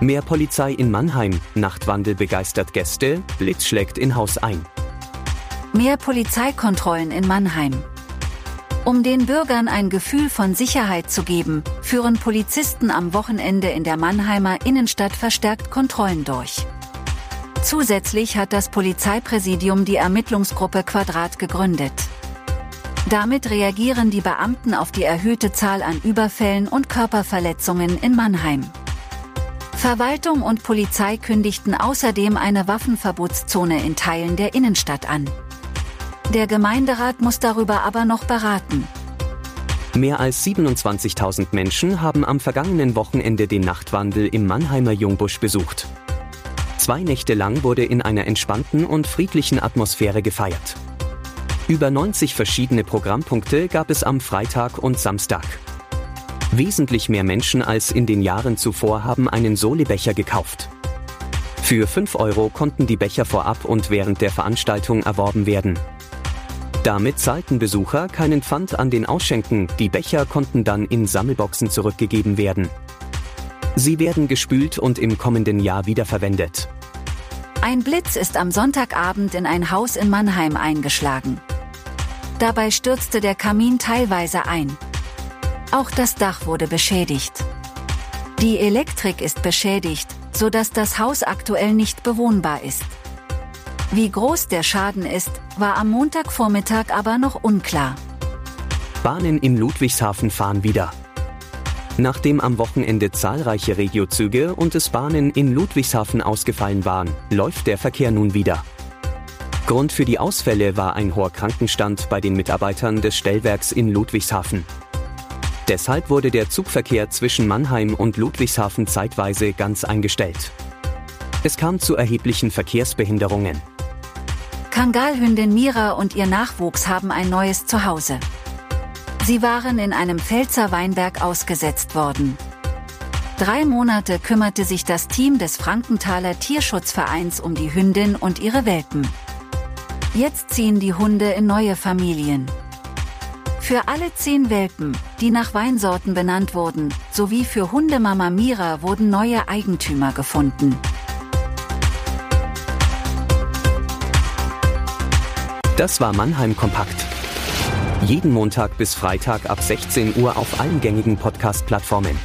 Mehr Polizei in Mannheim, Nachtwandel begeistert Gäste, Blitz schlägt in Haus ein. Mehr Polizeikontrollen in Mannheim. Um den Bürgern ein Gefühl von Sicherheit zu geben, führen Polizisten am Wochenende in der Mannheimer Innenstadt verstärkt Kontrollen durch. Zusätzlich hat das Polizeipräsidium die Ermittlungsgruppe Quadrat gegründet. Damit reagieren die Beamten auf die erhöhte Zahl an Überfällen und Körperverletzungen in Mannheim. Verwaltung und Polizei kündigten außerdem eine Waffenverbotszone in Teilen der Innenstadt an. Der Gemeinderat muss darüber aber noch beraten. Mehr als 27.000 Menschen haben am vergangenen Wochenende den Nachtwandel im Mannheimer Jungbusch besucht. Zwei Nächte lang wurde in einer entspannten und friedlichen Atmosphäre gefeiert. Über 90 verschiedene Programmpunkte gab es am Freitag und Samstag. Wesentlich mehr Menschen als in den Jahren zuvor haben einen Soli-Becher gekauft. Für 5 Euro konnten die Becher vorab und während der Veranstaltung erworben werden. Damit zahlten Besucher keinen Pfand an den Ausschenken, die Becher konnten dann in Sammelboxen zurückgegeben werden. Sie werden gespült und im kommenden Jahr wiederverwendet. Ein Blitz ist am Sonntagabend in ein Haus in Mannheim eingeschlagen. Dabei stürzte der Kamin teilweise ein. Auch das Dach wurde beschädigt. Die Elektrik ist beschädigt, sodass das Haus aktuell nicht bewohnbar ist. Wie groß der Schaden ist, war am Montagvormittag aber noch unklar. Bahnen in Ludwigshafen fahren wieder. Nachdem am Wochenende zahlreiche Regiozüge und es Bahnen in Ludwigshafen ausgefallen waren, läuft der Verkehr nun wieder. Grund für die Ausfälle war ein hoher Krankenstand bei den Mitarbeitern des Stellwerks in Ludwigshafen. Deshalb wurde der Zugverkehr zwischen Mannheim und Ludwigshafen zeitweise ganz eingestellt. Es kam zu erheblichen Verkehrsbehinderungen. Kangalhündin Mira und ihr Nachwuchs haben ein neues Zuhause. Sie waren in einem Pfälzer Weinberg ausgesetzt worden. Drei Monate kümmerte sich das Team des Frankenthaler Tierschutzvereins um die Hündin und ihre Welpen. Jetzt ziehen die Hunde in neue Familien. Für alle zehn Welpen, die nach Weinsorten benannt wurden, sowie für Hundemama Mira wurden neue Eigentümer gefunden. Das war Mannheim Kompakt. Jeden Montag bis Freitag ab 16 Uhr auf allen gängigen Podcast-Plattformen.